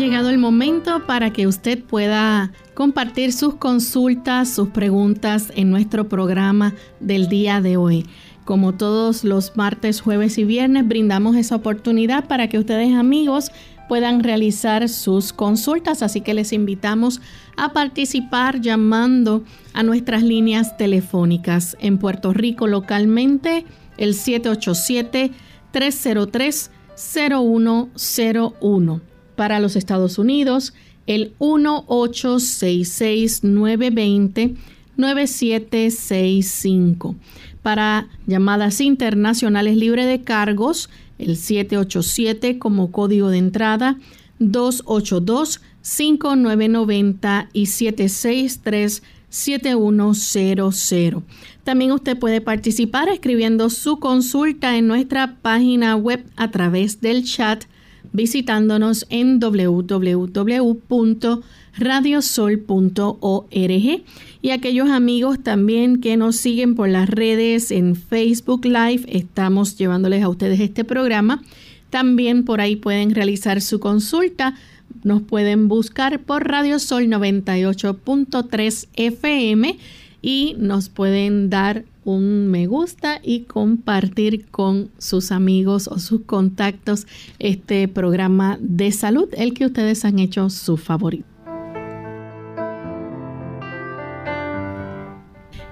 Llegado el momento para que usted pueda compartir sus consultas, sus preguntas en nuestro programa del día de hoy. Como todos los martes, jueves y viernes, brindamos esa oportunidad para que ustedes amigos puedan realizar sus consultas, así que les invitamos a participar llamando a nuestras líneas telefónicas. En Puerto Rico localmente el 787 303 0101 para los Estados Unidos, el 1-866-920-9765. Para llamadas internacionales libre de cargos, el 787 como código de entrada, 282-5990 y 763-7100. También usted puede participar escribiendo su consulta en nuestra página web a través del chat visitándonos en www.radiosol.org y aquellos amigos también que nos siguen por las redes en Facebook Live, estamos llevándoles a ustedes este programa. También por ahí pueden realizar su consulta. Nos pueden buscar por Radio Sol 98.3 FM y nos pueden dar un me gusta y compartir con sus amigos o sus contactos este programa de salud, el que ustedes han hecho su favorito.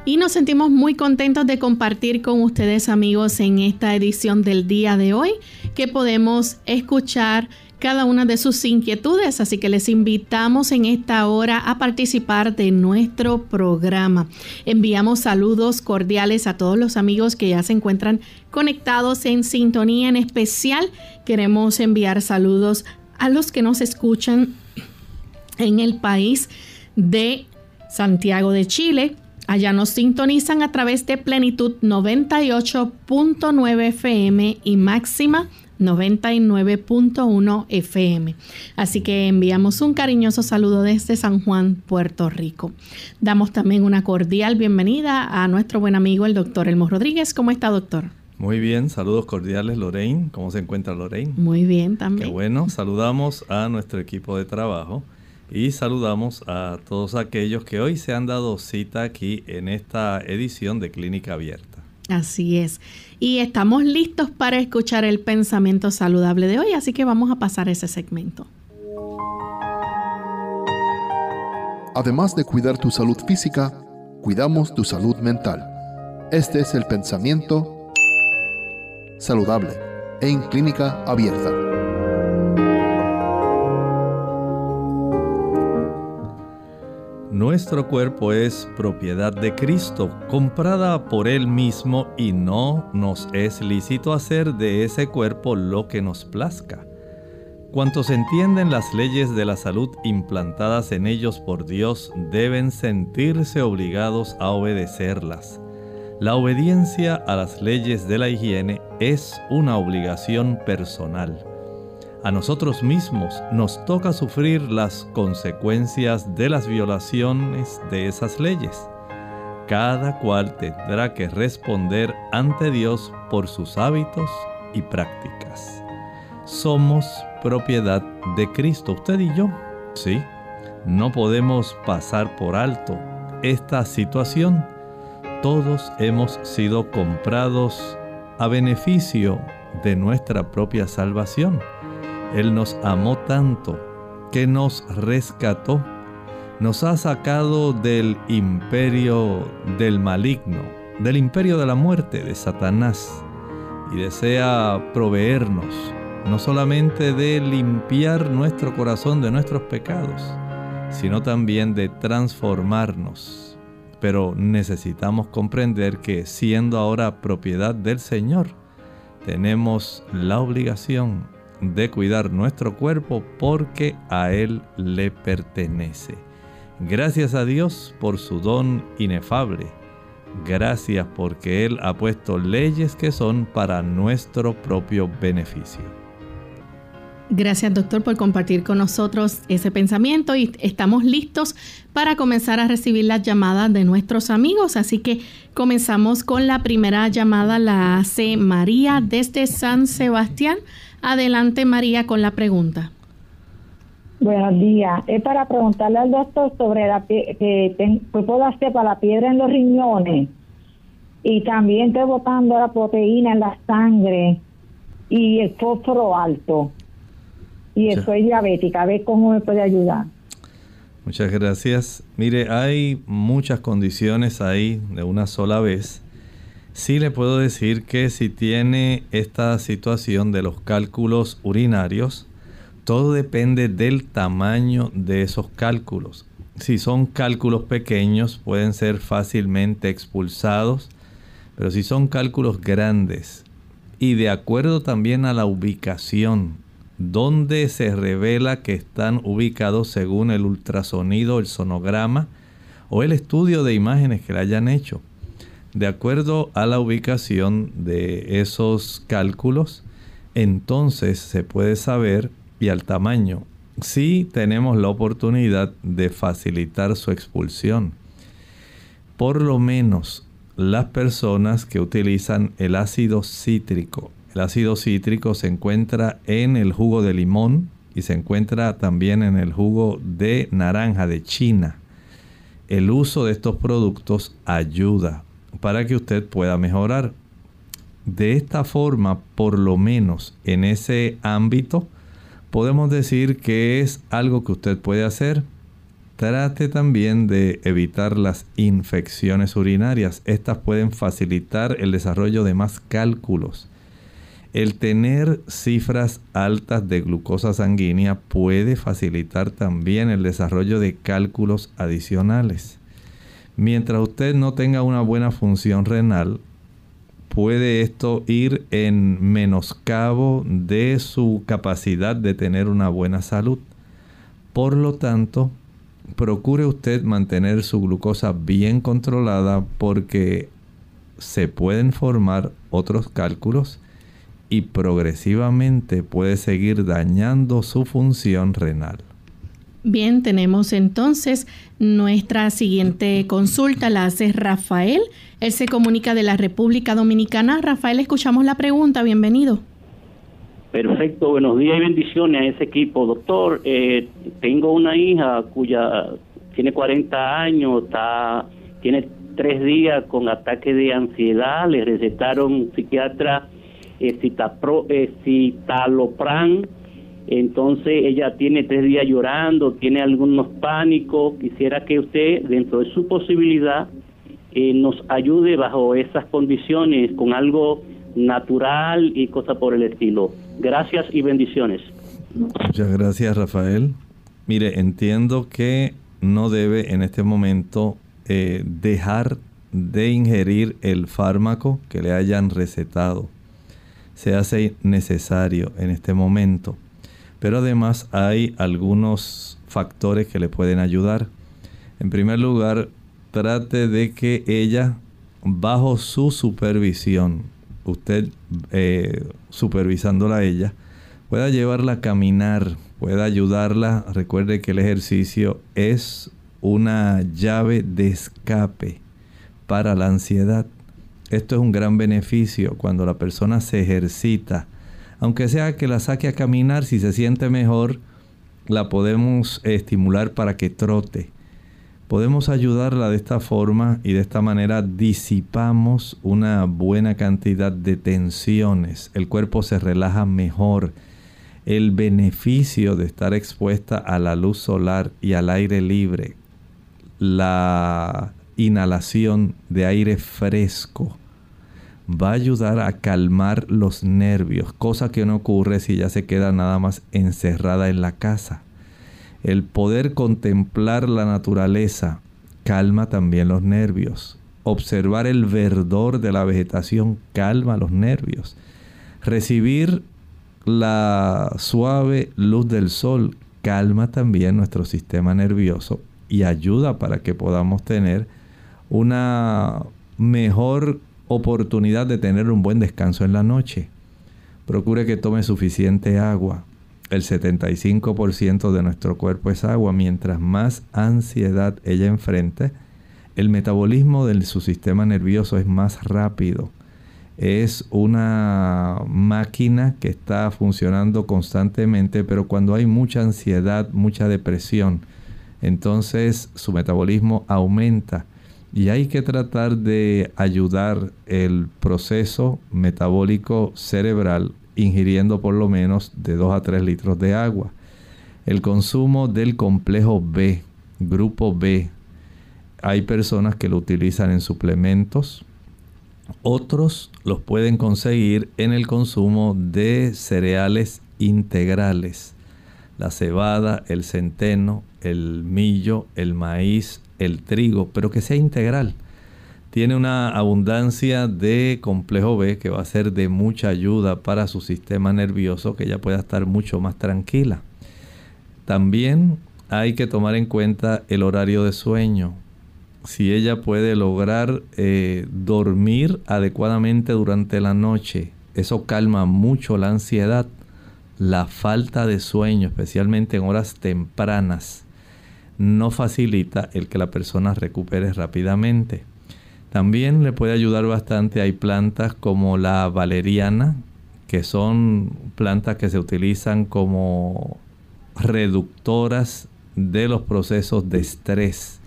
Y nos sentimos muy contentos de compartir con ustedes amigos en esta edición del día de hoy que podemos escuchar cada una de sus inquietudes, así que les invitamos en esta hora a participar de nuestro programa. Enviamos saludos cordiales a todos los amigos que ya se encuentran conectados en sintonía en especial. Queremos enviar saludos a los que nos escuchan en el país de Santiago de Chile. Allá nos sintonizan a través de Plenitud 98.9 FM y Máxima 99.1 FM. Así que enviamos un cariñoso saludo desde San Juan, Puerto Rico. Damos también una cordial bienvenida a nuestro buen amigo el doctor Elmo Rodríguez. ¿Cómo está, doctor? Muy bien, saludos cordiales Lorraine. ¿Cómo se encuentra Lorraine? Muy bien también. Qué bueno, saludamos a nuestro equipo de trabajo y saludamos a todos aquellos que hoy se han dado cita aquí en esta edición de Clínica Abierta. Así es. Y estamos listos para escuchar el pensamiento saludable de hoy, así que vamos a pasar ese segmento. Además de cuidar tu salud física, cuidamos tu salud mental. Este es el pensamiento saludable en clínica abierta. Nuestro cuerpo es propiedad de Cristo, comprada por Él mismo y no nos es lícito hacer de ese cuerpo lo que nos plazca. Cuantos entienden las leyes de la salud implantadas en ellos por Dios deben sentirse obligados a obedecerlas. La obediencia a las leyes de la higiene es una obligación personal a nosotros mismos nos toca sufrir las consecuencias de las violaciones de esas leyes. Cada cual tendrá que responder ante Dios por sus hábitos y prácticas. Somos propiedad de Cristo, usted y yo. Sí, no podemos pasar por alto esta situación. Todos hemos sido comprados a beneficio de nuestra propia salvación. Él nos amó tanto que nos rescató, nos ha sacado del imperio del maligno, del imperio de la muerte de Satanás, y desea proveernos no solamente de limpiar nuestro corazón de nuestros pecados, sino también de transformarnos. Pero necesitamos comprender que siendo ahora propiedad del Señor, tenemos la obligación de cuidar nuestro cuerpo porque a Él le pertenece. Gracias a Dios por su don inefable. Gracias porque Él ha puesto leyes que son para nuestro propio beneficio. Gracias doctor por compartir con nosotros ese pensamiento y estamos listos para comenzar a recibir las llamadas de nuestros amigos. Así que comenzamos con la primera llamada, la hace María desde San Sebastián. Adelante María con la pregunta. Buenos días. Es para preguntarle al doctor sobre la que puedo hacer para la piedra en los riñones y también estoy botando la proteína en la sangre y el fósforo alto y estoy diabética. A ver cómo me puede ayudar. Muchas gracias. Mire, hay muchas condiciones ahí de una sola vez. Sí le puedo decir que si tiene esta situación de los cálculos urinarios, todo depende del tamaño de esos cálculos. Si son cálculos pequeños, pueden ser fácilmente expulsados, pero si son cálculos grandes y de acuerdo también a la ubicación donde se revela que están ubicados según el ultrasonido, el sonograma o el estudio de imágenes que le hayan hecho. De acuerdo a la ubicación de esos cálculos, entonces se puede saber y al tamaño si tenemos la oportunidad de facilitar su expulsión. Por lo menos las personas que utilizan el ácido cítrico el ácido cítrico se encuentra en el jugo de limón y se encuentra también en el jugo de naranja de China. El uso de estos productos ayuda para que usted pueda mejorar. De esta forma, por lo menos en ese ámbito, podemos decir que es algo que usted puede hacer. Trate también de evitar las infecciones urinarias. Estas pueden facilitar el desarrollo de más cálculos el tener cifras altas de glucosa sanguínea puede facilitar también el desarrollo de cálculos adicionales. Mientras usted no tenga una buena función renal, puede esto ir en menoscabo de su capacidad de tener una buena salud. Por lo tanto, procure usted mantener su glucosa bien controlada porque se pueden formar otros cálculos y progresivamente puede seguir dañando su función renal. Bien, tenemos entonces nuestra siguiente consulta, la hace Rafael. Él se comunica de la República Dominicana. Rafael, escuchamos la pregunta, bienvenido. Perfecto, buenos días y bendiciones a ese equipo. Doctor, eh, tengo una hija cuya tiene 40 años, está, tiene tres días con ataque de ansiedad, le recetaron psiquiatra citalopran, entonces ella tiene tres días llorando, tiene algunos pánicos, quisiera que usted, dentro de su posibilidad, eh, nos ayude bajo esas condiciones con algo natural y cosas por el estilo. Gracias y bendiciones. Muchas gracias, Rafael. Mire, entiendo que no debe en este momento eh, dejar de ingerir el fármaco que le hayan recetado se hace necesario en este momento. Pero además hay algunos factores que le pueden ayudar. En primer lugar, trate de que ella, bajo su supervisión, usted eh, supervisándola a ella, pueda llevarla a caminar, pueda ayudarla. Recuerde que el ejercicio es una llave de escape para la ansiedad. Esto es un gran beneficio cuando la persona se ejercita. Aunque sea que la saque a caminar, si se siente mejor, la podemos estimular para que trote. Podemos ayudarla de esta forma y de esta manera disipamos una buena cantidad de tensiones. El cuerpo se relaja mejor. El beneficio de estar expuesta a la luz solar y al aire libre, la inhalación de aire fresco va a ayudar a calmar los nervios, cosa que no ocurre si ya se queda nada más encerrada en la casa. El poder contemplar la naturaleza, calma también los nervios. Observar el verdor de la vegetación calma los nervios. Recibir la suave luz del sol calma también nuestro sistema nervioso y ayuda para que podamos tener una mejor oportunidad de tener un buen descanso en la noche. Procure que tome suficiente agua. El 75% de nuestro cuerpo es agua. Mientras más ansiedad ella enfrente, el metabolismo de su sistema nervioso es más rápido. Es una máquina que está funcionando constantemente, pero cuando hay mucha ansiedad, mucha depresión, entonces su metabolismo aumenta y hay que tratar de ayudar el proceso metabólico cerebral ingiriendo por lo menos de 2 a 3 litros de agua. El consumo del complejo B, grupo B, hay personas que lo utilizan en suplementos, otros los pueden conseguir en el consumo de cereales integrales. La cebada, el centeno, el millo, el maíz, el trigo, pero que sea integral. Tiene una abundancia de complejo B que va a ser de mucha ayuda para su sistema nervioso, que ella pueda estar mucho más tranquila. También hay que tomar en cuenta el horario de sueño. Si ella puede lograr eh, dormir adecuadamente durante la noche, eso calma mucho la ansiedad, la falta de sueño, especialmente en horas tempranas no facilita el que la persona recupere rápidamente. También le puede ayudar bastante, hay plantas como la valeriana, que son plantas que se utilizan como reductoras de los procesos de estrés.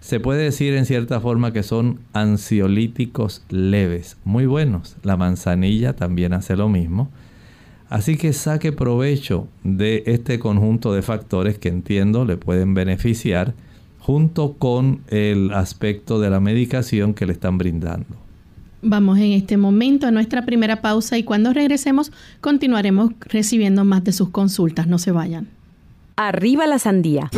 Se puede decir en cierta forma que son ansiolíticos leves, muy buenos. La manzanilla también hace lo mismo. Así que saque provecho de este conjunto de factores que entiendo le pueden beneficiar junto con el aspecto de la medicación que le están brindando. Vamos en este momento a nuestra primera pausa y cuando regresemos continuaremos recibiendo más de sus consultas. No se vayan. Arriba la sandía.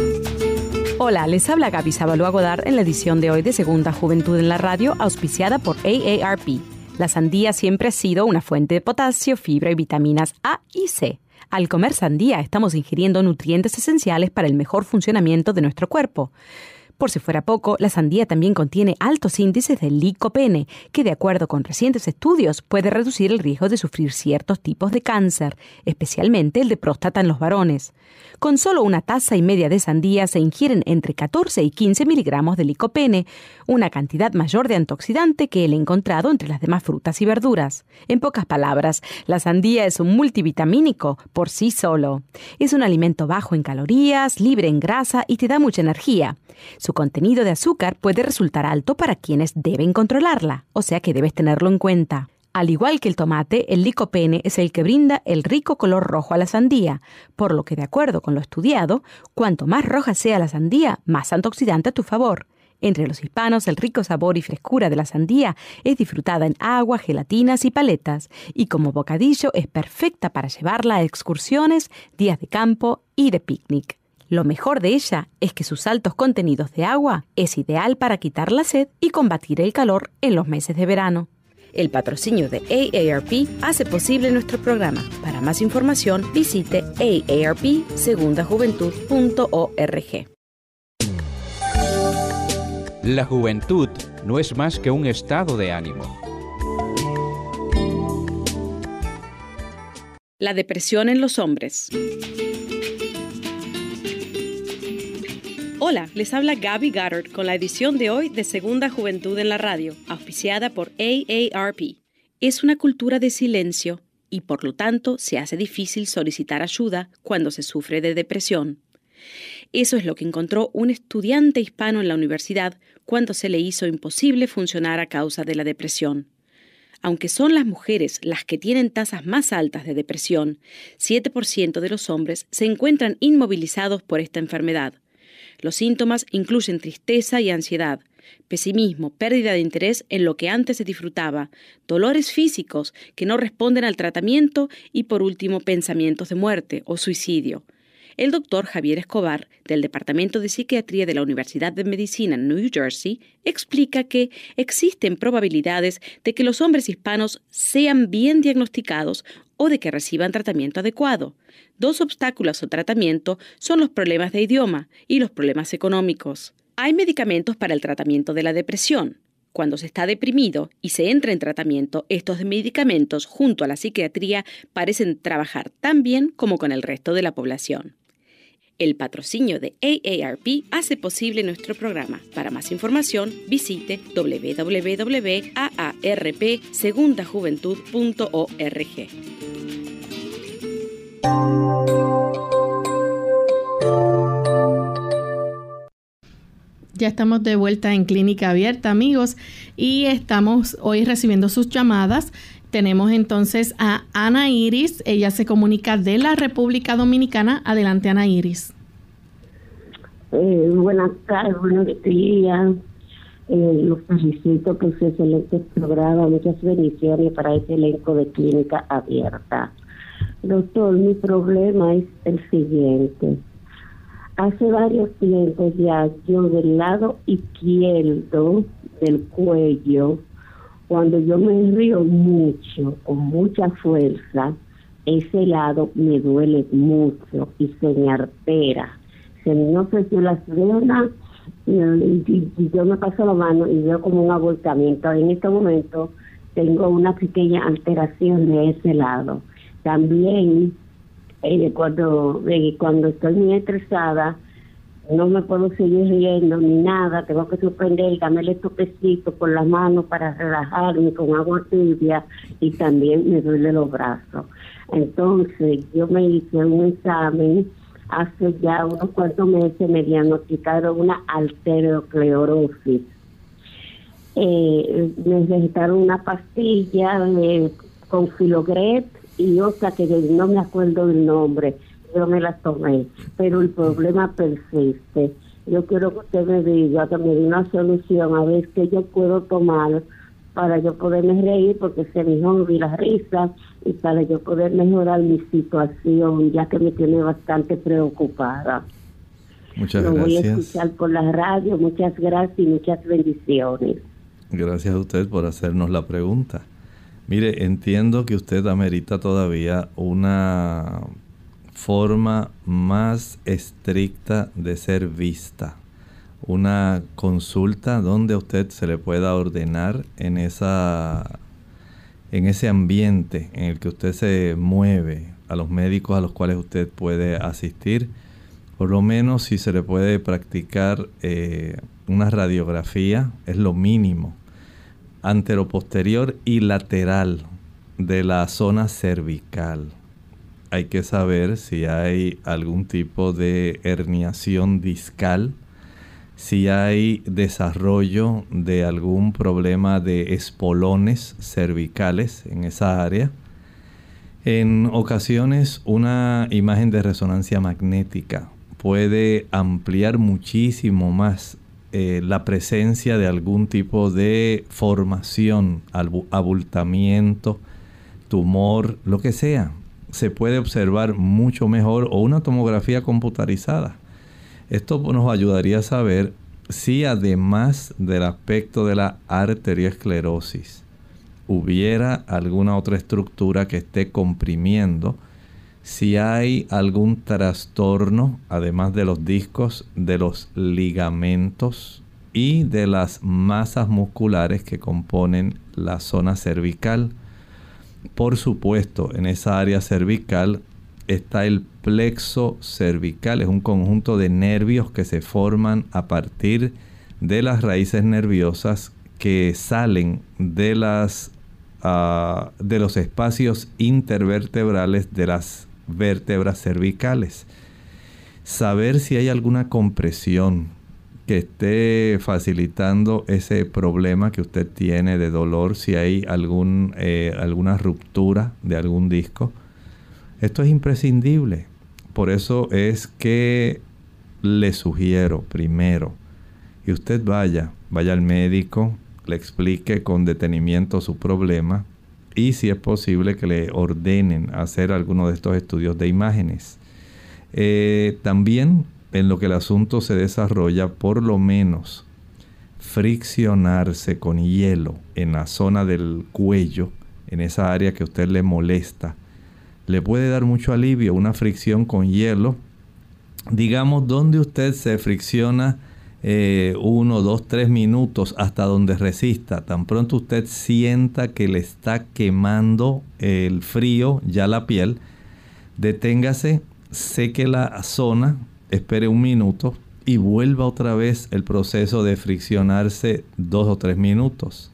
Hola, les habla Gaby Sabalua Godard en la edición de hoy de Segunda Juventud en la Radio, auspiciada por AARP. La sandía siempre ha sido una fuente de potasio, fibra y vitaminas A y C. Al comer sandía estamos ingiriendo nutrientes esenciales para el mejor funcionamiento de nuestro cuerpo. Por si fuera poco, la sandía también contiene altos índices de licopene, que de acuerdo con recientes estudios puede reducir el riesgo de sufrir ciertos tipos de cáncer, especialmente el de próstata en los varones. Con solo una taza y media de sandía se ingieren entre 14 y 15 miligramos de licopene, una cantidad mayor de antioxidante que el encontrado entre las demás frutas y verduras. En pocas palabras, la sandía es un multivitamínico por sí solo. Es un alimento bajo en calorías, libre en grasa y te da mucha energía. Su contenido de azúcar puede resultar alto para quienes deben controlarla, o sea que debes tenerlo en cuenta. Al igual que el tomate, el licopene es el que brinda el rico color rojo a la sandía, por lo que de acuerdo con lo estudiado, cuanto más roja sea la sandía, más antioxidante a tu favor. Entre los hispanos, el rico sabor y frescura de la sandía es disfrutada en agua, gelatinas y paletas, y como bocadillo es perfecta para llevarla a excursiones, días de campo y de picnic. Lo mejor de ella es que sus altos contenidos de agua es ideal para quitar la sed y combatir el calor en los meses de verano. El patrocinio de AARP hace posible nuestro programa. Para más información visite aarpsegundajuventud.org. La juventud no es más que un estado de ánimo. La depresión en los hombres. Hola, les habla Gaby Goddard con la edición de hoy de Segunda Juventud en la Radio, auspiciada por AARP. Es una cultura de silencio y por lo tanto se hace difícil solicitar ayuda cuando se sufre de depresión. Eso es lo que encontró un estudiante hispano en la universidad cuando se le hizo imposible funcionar a causa de la depresión. Aunque son las mujeres las que tienen tasas más altas de depresión, 7% de los hombres se encuentran inmovilizados por esta enfermedad. Los síntomas incluyen tristeza y ansiedad, pesimismo, pérdida de interés en lo que antes se disfrutaba, dolores físicos que no responden al tratamiento y por último pensamientos de muerte o suicidio. El doctor Javier Escobar, del Departamento de Psiquiatría de la Universidad de Medicina en New Jersey, explica que existen probabilidades de que los hombres hispanos sean bien diagnosticados o de que reciban tratamiento adecuado. Dos obstáculos al tratamiento son los problemas de idioma y los problemas económicos. Hay medicamentos para el tratamiento de la depresión, cuando se está deprimido y se entra en tratamiento, estos medicamentos junto a la psiquiatría parecen trabajar tan bien como con el resto de la población. El patrocinio de AARP hace posible nuestro programa. Para más información, visite www.aarpsegundajuventud.org. Ya estamos de vuelta en Clínica Abierta, amigos, y estamos hoy recibiendo sus llamadas. Tenemos entonces a Ana Iris, ella se comunica de la República Dominicana. Adelante, Ana Iris. Eh, buenas tardes, buenos días. Eh, los felicito por su excelente programa. Muchas bendiciones para este elenco de Clínica Abierta. Doctor, mi problema es el siguiente Hace varios tiempos ya yo del lado izquierdo del cuello, cuando yo me río mucho, con mucha fuerza, ese lado me duele mucho y se me artera. Se me ofreció las venas y, yo me paso la mano y veo como un abortamiento. En este momento tengo una pequeña alteración de ese lado. También eh, eh, cuando estoy muy estresada, no me puedo seguir riendo ni nada, tengo que suspender, darme el topecito por las manos para relajarme con agua tibia y también me duele los brazos. Entonces yo me hice un examen hace ya unos cuantos meses, me diagnosticaron una arteriosclerosis. Eh, me recetaron una pastilla con filogret y otra que no me acuerdo del nombre, yo me la tomé, pero el problema persiste. Yo quiero que usted me diga, que me dé una solución, a ver qué yo puedo tomar para yo poderme reír, porque se me vi la risa, y para yo poder mejorar mi situación, ya que me tiene bastante preocupada. Muchas gracias. voy a escuchar por la radio. Muchas gracias y muchas bendiciones. Gracias a usted por hacernos la pregunta. Mire, entiendo que usted amerita todavía una forma más estricta de ser vista. Una consulta donde a usted se le pueda ordenar en esa en ese ambiente en el que usted se mueve, a los médicos a los cuales usted puede asistir, por lo menos si se le puede practicar eh, una radiografía, es lo mínimo anteroposterior y lateral de la zona cervical. Hay que saber si hay algún tipo de herniación discal, si hay desarrollo de algún problema de espolones cervicales en esa área. En ocasiones una imagen de resonancia magnética puede ampliar muchísimo más eh, la presencia de algún tipo de formación, abultamiento, tumor, lo que sea, se puede observar mucho mejor o una tomografía computarizada. Esto nos ayudaría a saber si además del aspecto de la arteriosclerosis hubiera alguna otra estructura que esté comprimiendo si hay algún trastorno, además de los discos, de los ligamentos y de las masas musculares que componen la zona cervical. Por supuesto, en esa área cervical está el plexo cervical, es un conjunto de nervios que se forman a partir de las raíces nerviosas que salen de las ah, de los espacios intervertebrales de las vértebras cervicales. Saber si hay alguna compresión que esté facilitando ese problema que usted tiene de dolor, si hay algún, eh, alguna ruptura de algún disco. Esto es imprescindible. Por eso es que le sugiero primero que usted vaya, vaya al médico, le explique con detenimiento su problema, y si es posible que le ordenen hacer alguno de estos estudios de imágenes. Eh, también en lo que el asunto se desarrolla, por lo menos friccionarse con hielo en la zona del cuello, en esa área que a usted le molesta, le puede dar mucho alivio. Una fricción con hielo, digamos, donde usted se fricciona eh, uno, dos, tres minutos hasta donde resista. Tan pronto usted sienta que le está quemando el frío ya la piel, deténgase, seque la zona, espere un minuto y vuelva otra vez el proceso de friccionarse dos o tres minutos.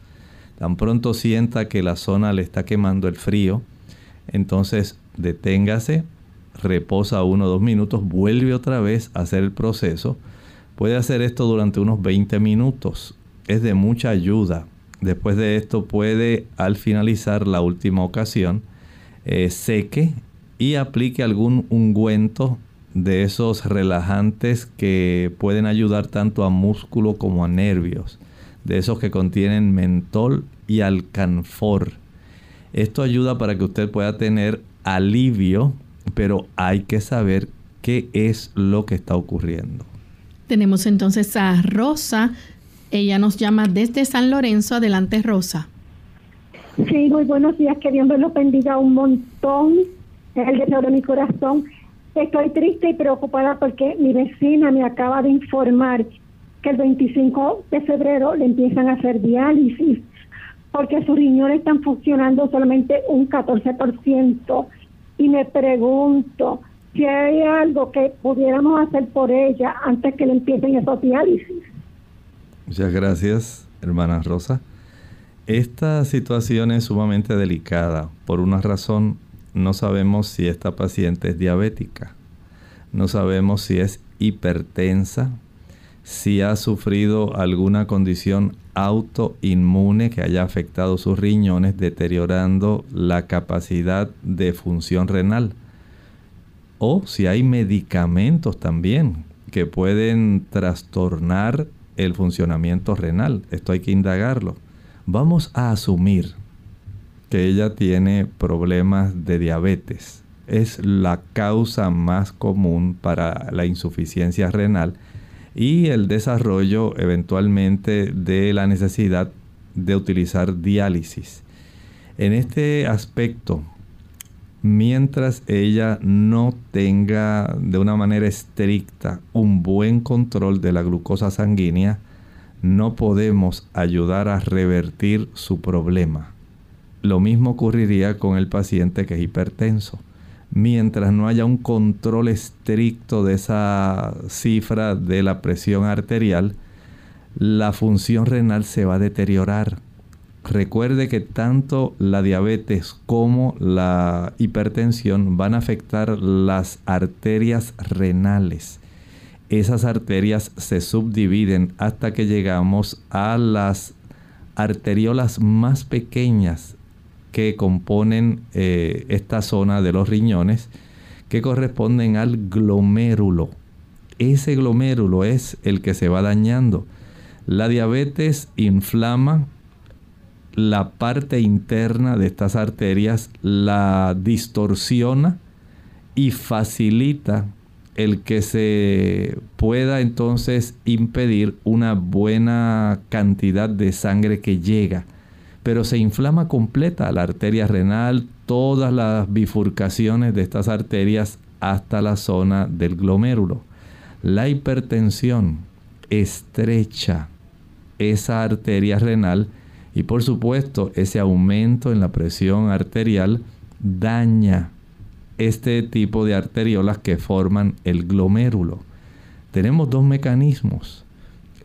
Tan pronto sienta que la zona le está quemando el frío, entonces deténgase, reposa uno o dos minutos, vuelve otra vez a hacer el proceso. Puede hacer esto durante unos 20 minutos. Es de mucha ayuda. Después de esto puede, al finalizar la última ocasión, eh, seque y aplique algún ungüento de esos relajantes que pueden ayudar tanto a músculo como a nervios, de esos que contienen mentol y alcanfor. Esto ayuda para que usted pueda tener alivio, pero hay que saber qué es lo que está ocurriendo. Tenemos entonces a Rosa. Ella nos llama desde San Lorenzo. Adelante, Rosa. Sí, muy buenos días. Que Dios me lo bendiga un montón. Es el deseo de mi corazón. Estoy triste y preocupada porque mi vecina me acaba de informar que el 25 de febrero le empiezan a hacer diálisis porque sus riñones están funcionando solamente un 14% y me pregunto si hay algo que pudiéramos hacer por ella antes que le empiecen esos diálisis. Muchas gracias, hermana Rosa. Esta situación es sumamente delicada por una razón no sabemos si esta paciente es diabética, no sabemos si es hipertensa, si ha sufrido alguna condición autoinmune que haya afectado sus riñones, deteriorando la capacidad de función renal. O si hay medicamentos también que pueden trastornar el funcionamiento renal. Esto hay que indagarlo. Vamos a asumir que ella tiene problemas de diabetes. Es la causa más común para la insuficiencia renal y el desarrollo eventualmente de la necesidad de utilizar diálisis. En este aspecto, mientras ella no tenga de una manera estricta un buen control de la glucosa sanguínea, no podemos ayudar a revertir su problema. Lo mismo ocurriría con el paciente que es hipertenso. Mientras no haya un control estricto de esa cifra de la presión arterial, la función renal se va a deteriorar. Recuerde que tanto la diabetes como la hipertensión van a afectar las arterias renales. Esas arterias se subdividen hasta que llegamos a las arteriolas más pequeñas que componen eh, esta zona de los riñones que corresponden al glomérulo. Ese glomérulo es el que se va dañando. La diabetes inflama la parte interna de estas arterias, la distorsiona y facilita el que se pueda entonces impedir una buena cantidad de sangre que llega pero se inflama completa la arteria renal, todas las bifurcaciones de estas arterias hasta la zona del glomérulo. La hipertensión estrecha esa arteria renal y por supuesto ese aumento en la presión arterial daña este tipo de arteriolas que forman el glomérulo. Tenemos dos mecanismos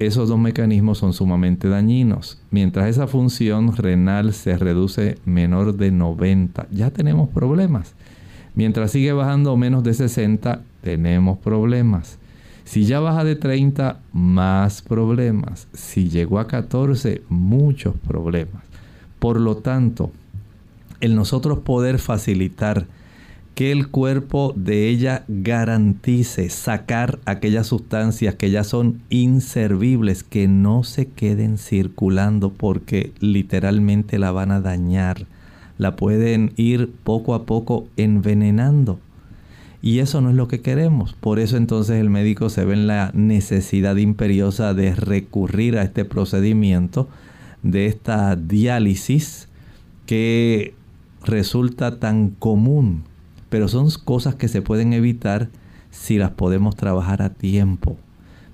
esos dos mecanismos son sumamente dañinos. Mientras esa función renal se reduce menor de 90, ya tenemos problemas. Mientras sigue bajando menos de 60, tenemos problemas. Si ya baja de 30, más problemas. Si llegó a 14, muchos problemas. Por lo tanto, el nosotros poder facilitar que el cuerpo de ella garantice sacar aquellas sustancias que ya son inservibles, que no se queden circulando porque literalmente la van a dañar, la pueden ir poco a poco envenenando. Y eso no es lo que queremos. Por eso entonces el médico se ve en la necesidad imperiosa de recurrir a este procedimiento de esta diálisis que resulta tan común. Pero son cosas que se pueden evitar si las podemos trabajar a tiempo.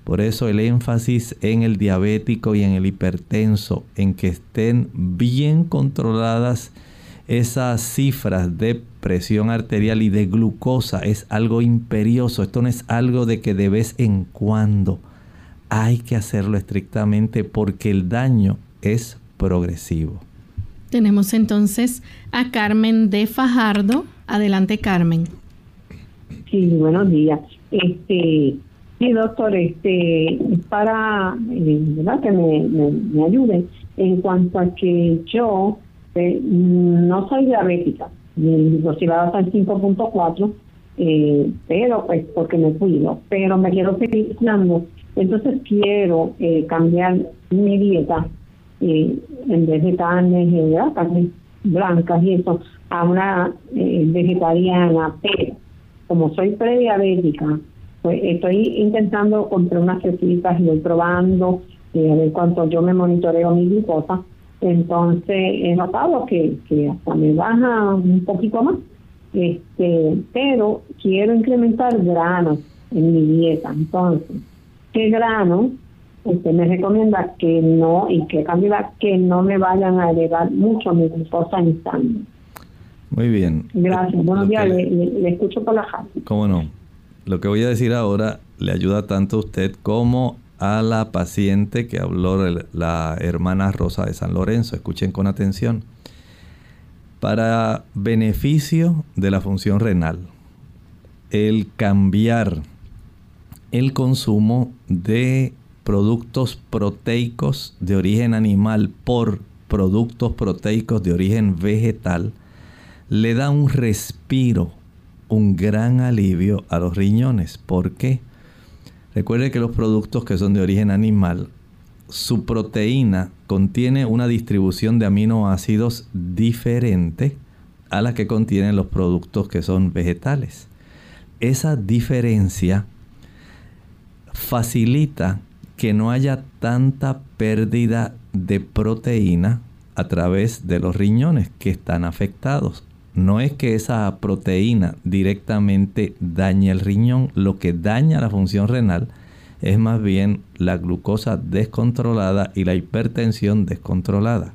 Por eso el énfasis en el diabético y en el hipertenso, en que estén bien controladas esas cifras de presión arterial y de glucosa, es algo imperioso. Esto no es algo de que de vez en cuando. Hay que hacerlo estrictamente porque el daño es progresivo. Tenemos entonces a Carmen de Fajardo. Adelante, Carmen. Sí, buenos días. Este, Sí, doctor, este, para eh, que me, me, ayude en cuanto a que yo eh, no soy diabética, mi glucosilada está en 5.4, eh, pero pues porque me cuido, pero me quiero seguir cuidando, entonces quiero eh, cambiar mi dieta en vez de carnes, carnes blancas y eso, a una vegetariana, pero como soy prediabética, pues estoy intentando comprar unas recetas y voy probando eh, a ver cuánto yo me monitoreo mi glucosa. Entonces he notado que, que hasta me baja un poquito más. Este, pero quiero incrementar granos en mi dieta. Entonces, ¿qué grano usted me recomienda que no y qué cantidad que no me vayan a elevar mucho mi glucosa en sangre? Muy bien. Gracias. Buenos días. Le, escucho por la radio. ¿Cómo no? Lo que voy a decir ahora le ayuda tanto a usted como a la paciente que habló la hermana Rosa de San Lorenzo. Escuchen con atención. Para beneficio de la función renal, el cambiar el consumo de productos proteicos de origen animal por productos proteicos de origen vegetal le da un respiro un gran alivio a los riñones. ¿Por qué? Recuerde que los productos que son de origen animal, su proteína contiene una distribución de aminoácidos diferente a la que contienen los productos que son vegetales. Esa diferencia facilita que no haya tanta pérdida de proteína a través de los riñones que están afectados no es que esa proteína directamente dañe el riñón, lo que daña la función renal es más bien la glucosa descontrolada y la hipertensión descontrolada.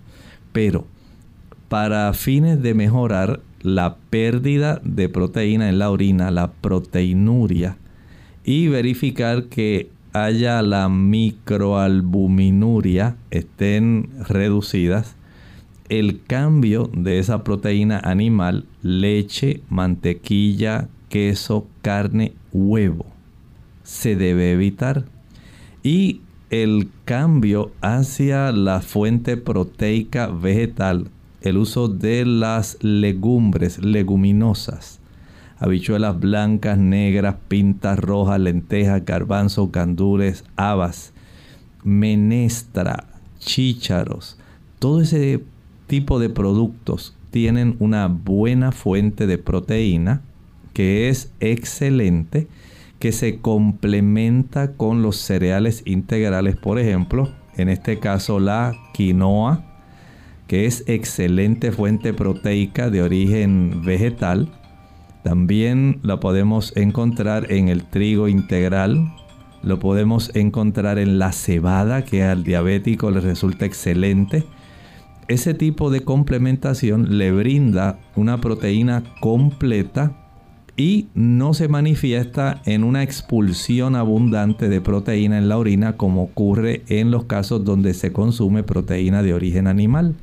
Pero para fines de mejorar la pérdida de proteína en la orina, la proteinuria, y verificar que haya la microalbuminuria estén reducidas, el cambio de esa proteína animal, leche, mantequilla, queso, carne, huevo, se debe evitar. Y el cambio hacia la fuente proteica vegetal, el uso de las legumbres, leguminosas, habichuelas blancas, negras, pintas rojas, lentejas, garbanzos, gandules, habas, menestra, chícharos, todo ese tipo de productos tienen una buena fuente de proteína que es excelente, que se complementa con los cereales integrales, por ejemplo, en este caso la quinoa, que es excelente fuente proteica de origen vegetal. También la podemos encontrar en el trigo integral, lo podemos encontrar en la cebada, que al diabético le resulta excelente ese tipo de complementación le brinda una proteína completa y no se manifiesta en una expulsión abundante de proteína en la orina como ocurre en los casos donde se consume proteína de origen animal.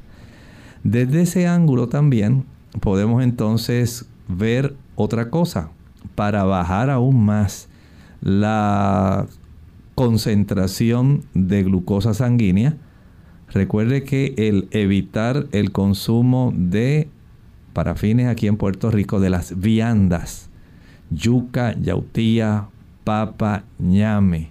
Desde ese ángulo también podemos entonces ver otra cosa. Para bajar aún más la concentración de glucosa sanguínea, Recuerde que el evitar el consumo de, para fines aquí en Puerto Rico, de las viandas, yuca, yautía, papa, ñame,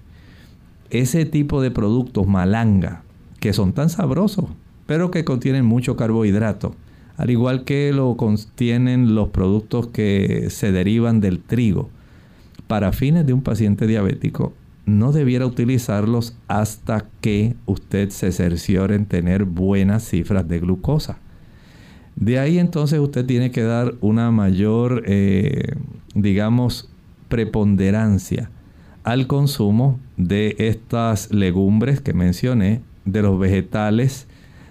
ese tipo de productos malanga, que son tan sabrosos, pero que contienen mucho carbohidrato, al igual que lo contienen los productos que se derivan del trigo. Para fines de un paciente diabético, no debiera utilizarlos hasta que usted se cerciore en tener buenas cifras de glucosa. De ahí entonces usted tiene que dar una mayor, eh, digamos, preponderancia al consumo de estas legumbres que mencioné, de los vegetales,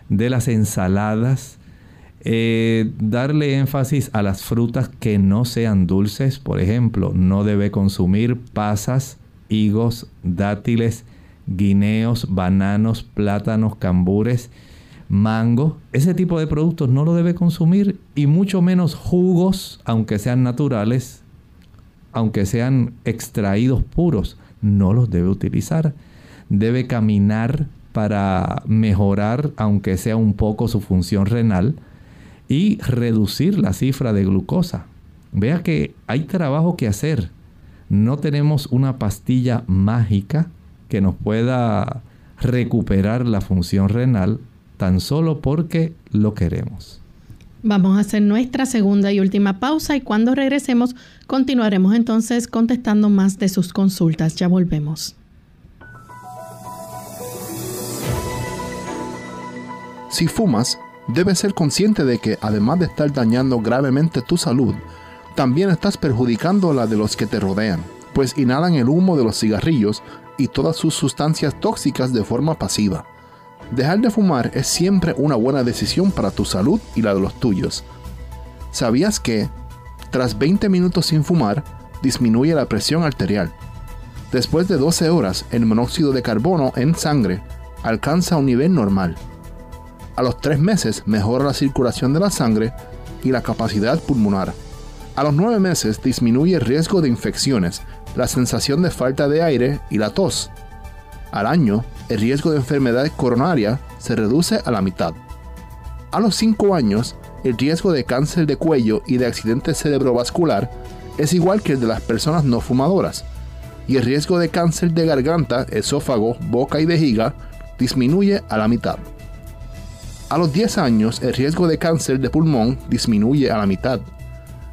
de las ensaladas, eh, darle énfasis a las frutas que no sean dulces, por ejemplo, no debe consumir pasas, higos, dátiles, guineos, bananos, plátanos, cambures, mango. Ese tipo de productos no lo debe consumir y mucho menos jugos, aunque sean naturales, aunque sean extraídos puros, no los debe utilizar. Debe caminar para mejorar, aunque sea un poco, su función renal y reducir la cifra de glucosa. Vea que hay trabajo que hacer. No tenemos una pastilla mágica que nos pueda recuperar la función renal tan solo porque lo queremos. Vamos a hacer nuestra segunda y última pausa y cuando regresemos continuaremos entonces contestando más de sus consultas. Ya volvemos. Si fumas, debes ser consciente de que además de estar dañando gravemente tu salud, también estás perjudicando la de los que te rodean, pues inhalan el humo de los cigarrillos y todas sus sustancias tóxicas de forma pasiva. Dejar de fumar es siempre una buena decisión para tu salud y la de los tuyos. ¿Sabías que, tras 20 minutos sin fumar, disminuye la presión arterial? Después de 12 horas, el monóxido de carbono en sangre alcanza un nivel normal. A los 3 meses mejora la circulación de la sangre y la capacidad pulmonar. A los 9 meses disminuye el riesgo de infecciones, la sensación de falta de aire y la tos. Al año, el riesgo de enfermedad coronaria se reduce a la mitad. A los 5 años, el riesgo de cáncer de cuello y de accidente cerebrovascular es igual que el de las personas no fumadoras, y el riesgo de cáncer de garganta, esófago, boca y vejiga disminuye a la mitad. A los 10 años, el riesgo de cáncer de pulmón disminuye a la mitad,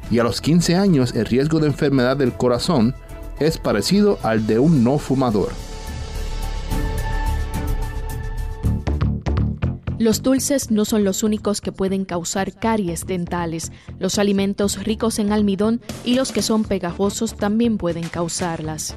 y a los 15 años el riesgo de enfermedad del corazón es parecido al de un no fumador. Los dulces no son los únicos que pueden causar caries dentales. Los alimentos ricos en almidón y los que son pegajosos también pueden causarlas.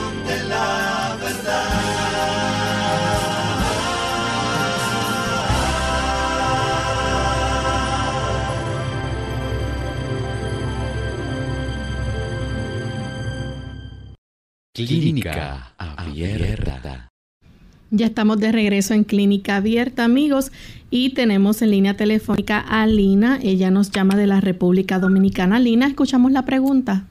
Clínica Abierta. Ya estamos de regreso en Clínica Abierta, amigos, y tenemos en línea telefónica a Lina. Ella nos llama de la República Dominicana. Lina, escuchamos la pregunta.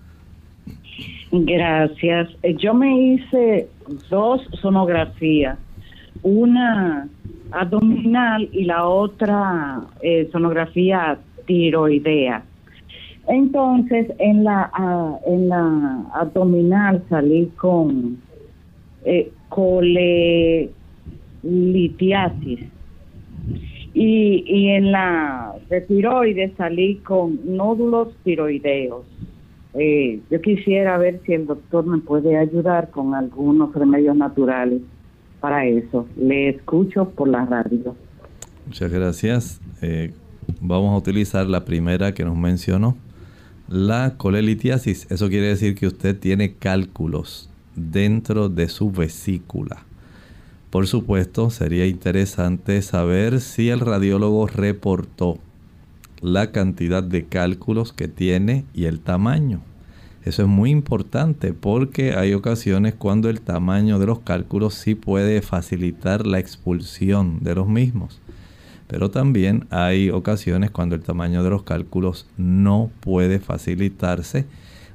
Gracias. Eh, Yo me hice dos sonografías, una abdominal y la otra eh, sonografía tiroidea. Entonces, en la en la abdominal salí con eh, colelitiasis y, y en la de tiroides salí con nódulos tiroideos. Eh, yo quisiera ver si el doctor me puede ayudar con algunos remedios naturales para eso. Le escucho por la radio. Muchas gracias. Eh, vamos a utilizar la primera que nos mencionó. La colelitiasis, eso quiere decir que usted tiene cálculos dentro de su vesícula. Por supuesto, sería interesante saber si el radiólogo reportó la cantidad de cálculos que tiene y el tamaño. Eso es muy importante porque hay ocasiones cuando el tamaño de los cálculos sí puede facilitar la expulsión de los mismos. Pero también hay ocasiones cuando el tamaño de los cálculos no puede facilitarse.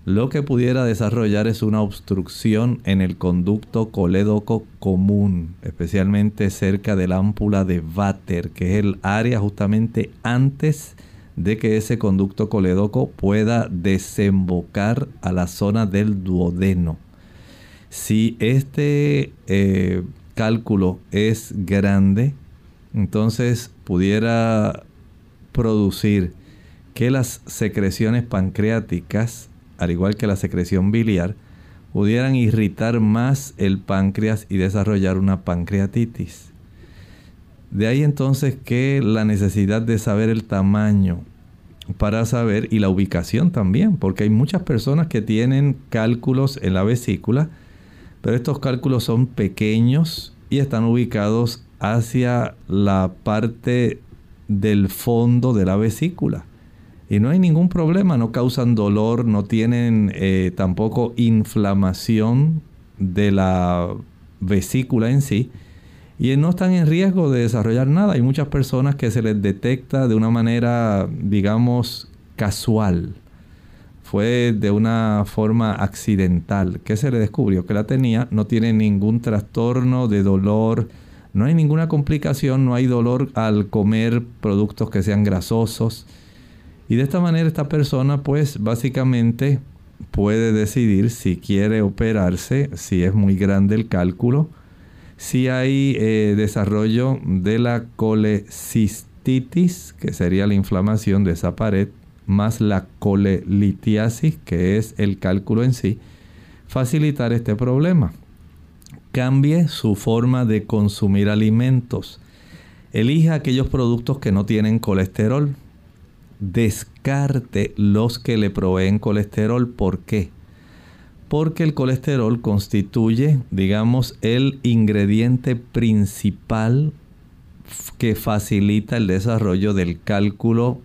Lo que pudiera desarrollar es una obstrucción en el conducto colédoco común, especialmente cerca de la ámpula de váter, que es el área justamente antes de que ese conducto colédoco pueda desembocar a la zona del duodeno. Si este eh, cálculo es grande, entonces pudiera producir que las secreciones pancreáticas, al igual que la secreción biliar, pudieran irritar más el páncreas y desarrollar una pancreatitis. De ahí entonces que la necesidad de saber el tamaño para saber y la ubicación también, porque hay muchas personas que tienen cálculos en la vesícula, pero estos cálculos son pequeños y están ubicados hacia la parte del fondo de la vesícula. Y no hay ningún problema, no causan dolor, no tienen eh, tampoco inflamación de la vesícula en sí y no están en riesgo de desarrollar nada. Hay muchas personas que se les detecta de una manera, digamos, casual. Fue de una forma accidental que se le descubrió que la tenía. No tiene ningún trastorno de dolor. No hay ninguna complicación, no hay dolor al comer productos que sean grasosos. Y de esta manera esta persona pues básicamente puede decidir si quiere operarse, si es muy grande el cálculo si hay eh, desarrollo de la colecistitis, que sería la inflamación de esa pared, más la colelitiasis, que es el cálculo en sí, facilitar este problema. Cambie su forma de consumir alimentos. Elija aquellos productos que no tienen colesterol. Descarte los que le proveen colesterol. ¿Por qué? porque el colesterol constituye, digamos, el ingrediente principal que facilita el desarrollo del cálculo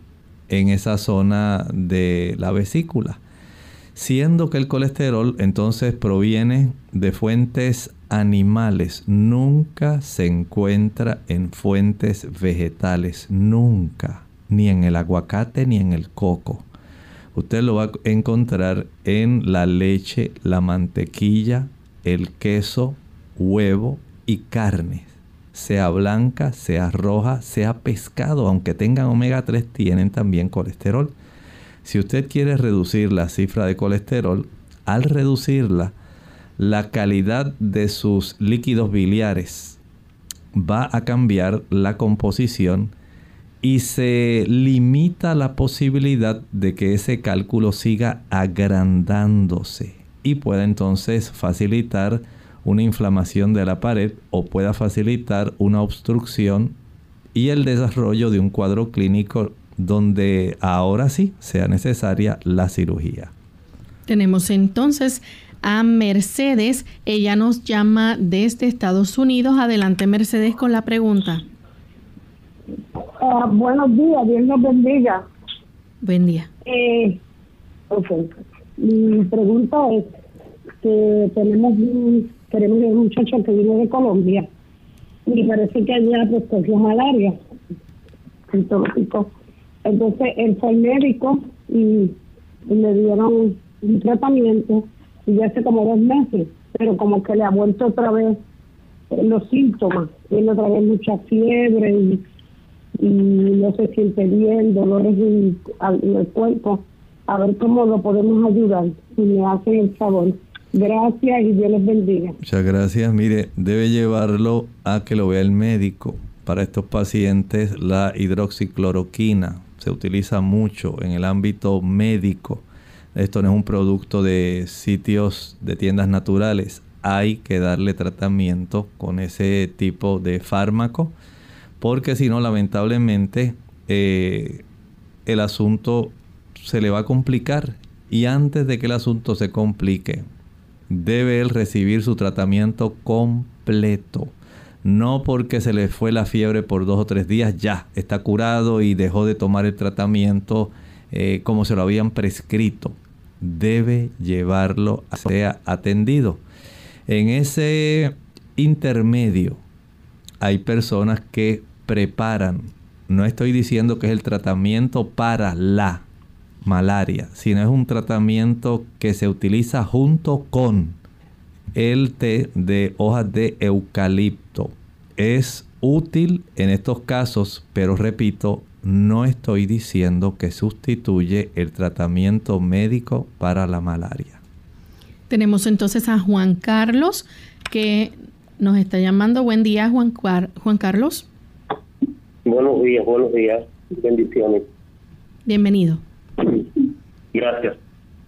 en esa zona de la vesícula. Siendo que el colesterol entonces proviene de fuentes animales, nunca se encuentra en fuentes vegetales, nunca, ni en el aguacate ni en el coco usted lo va a encontrar en la leche, la mantequilla, el queso, huevo y carne. Sea blanca, sea roja, sea pescado, aunque tengan omega 3, tienen también colesterol. Si usted quiere reducir la cifra de colesterol, al reducirla, la calidad de sus líquidos biliares va a cambiar la composición y se limita la posibilidad de que ese cálculo siga agrandándose y pueda entonces facilitar una inflamación de la pared o pueda facilitar una obstrucción y el desarrollo de un cuadro clínico donde ahora sí sea necesaria la cirugía. Tenemos entonces a Mercedes. Ella nos llama desde Estados Unidos. Adelante Mercedes con la pregunta. Ah, buenos días, Dios nos bendiga. Buen día. Eh, Mi pregunta es que tenemos un, tenemos un muchacho que viene de Colombia y parece que había la malaria. Entonces él fue médico y, le dieron un tratamiento ya hace como dos meses, pero como que le ha vuelto otra vez los síntomas. Tiene otra vez mucha fiebre y y no se siente bien, dolores en, el cuerpo, a ver cómo lo podemos ayudar, si me hacen el favor. Gracias y Dios les bendiga. Muchas gracias. Mire, debe llevarlo a que lo vea el médico. Para estos pacientes la hidroxicloroquina se utiliza mucho en el ámbito médico. Esto no es un producto de sitios de tiendas naturales. Hay que darle tratamiento con ese tipo de fármaco porque si no, lamentablemente, eh, el asunto se le va a complicar. Y antes de que el asunto se complique, debe él recibir su tratamiento completo. No porque se le fue la fiebre por dos o tres días, ya está curado y dejó de tomar el tratamiento eh, como se lo habían prescrito. Debe llevarlo a ser atendido. En ese intermedio hay personas que preparan, no estoy diciendo que es el tratamiento para la malaria, sino es un tratamiento que se utiliza junto con el té de hojas de eucalipto. Es útil en estos casos, pero repito, no estoy diciendo que sustituye el tratamiento médico para la malaria. Tenemos entonces a Juan Carlos que nos está llamando. Buen día, Juan, Juan Carlos. Buenos días, buenos días. Bendiciones. Bienvenido. Gracias.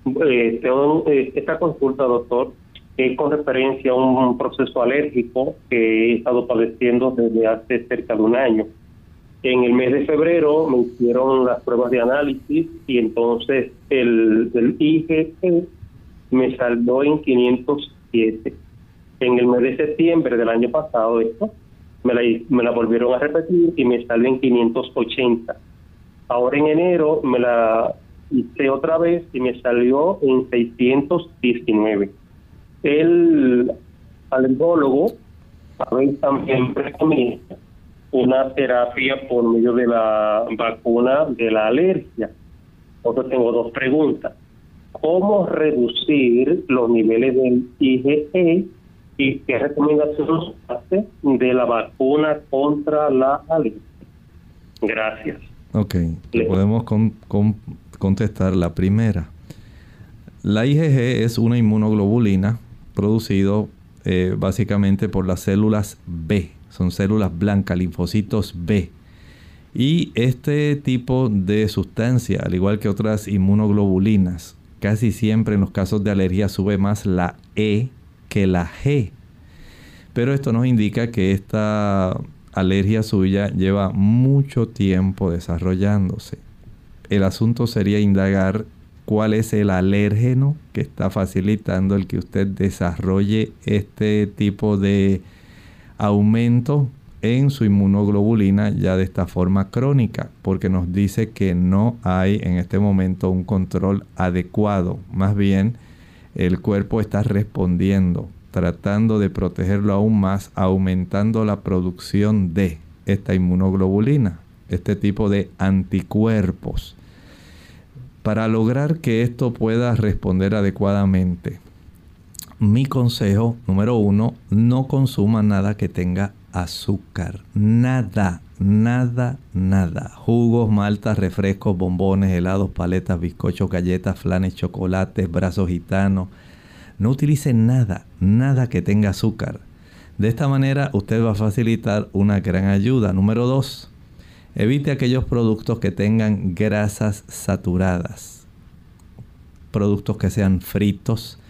Eh, tengo eh, esta consulta, doctor, es con referencia a un proceso alérgico que he estado padeciendo desde hace cerca de un año. En el mes de febrero me hicieron las pruebas de análisis y entonces el, el IgE me saldó en 507. En el mes de septiembre del año pasado, esto, me la, me la volvieron a repetir y me salió en 580. Ahora en enero me la hice otra vez y me salió en 619 el alergólogo también recomienda una terapia por medio de la vacuna de la alergia. Entonces tengo dos preguntas. ¿Cómo reducir los niveles del IgE y qué recomendaciones hace de la vacuna contra la alergia? Gracias. Ok, podemos contestar la primera. La IgG es una inmunoglobulina producido eh, básicamente por las células B. Son células blancas, linfocitos B. Y este tipo de sustancia, al igual que otras inmunoglobulinas, casi siempre en los casos de alergia sube más la E que la G. Pero esto nos indica que esta alergia suya lleva mucho tiempo desarrollándose. El asunto sería indagar cuál es el alérgeno que está facilitando el que usted desarrolle este tipo de aumento en su inmunoglobulina ya de esta forma crónica, porque nos dice que no hay en este momento un control adecuado. Más bien, el cuerpo está respondiendo, tratando de protegerlo aún más, aumentando la producción de esta inmunoglobulina, este tipo de anticuerpos. Para lograr que esto pueda responder adecuadamente, mi consejo número uno, no consuma nada que tenga azúcar. Nada, nada, nada. Jugos, maltas, refrescos, bombones, helados, paletas, bizcochos, galletas, flanes, chocolates, brazos gitanos. No utilice nada, nada que tenga azúcar. De esta manera usted va a facilitar una gran ayuda. Número dos, Evite aquellos productos que tengan grasas saturadas, productos que sean fritos,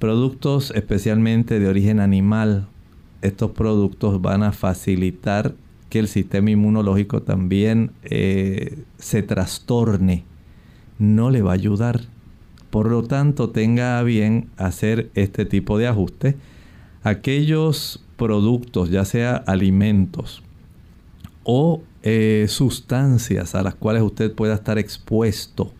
productos especialmente de origen animal. Estos productos van a facilitar que el sistema inmunológico también eh, se trastorne. No le va a ayudar. Por lo tanto, tenga bien hacer este tipo de ajuste. Aquellos productos, ya sea alimentos o eh, sustancias a las cuales usted pueda estar expuesto,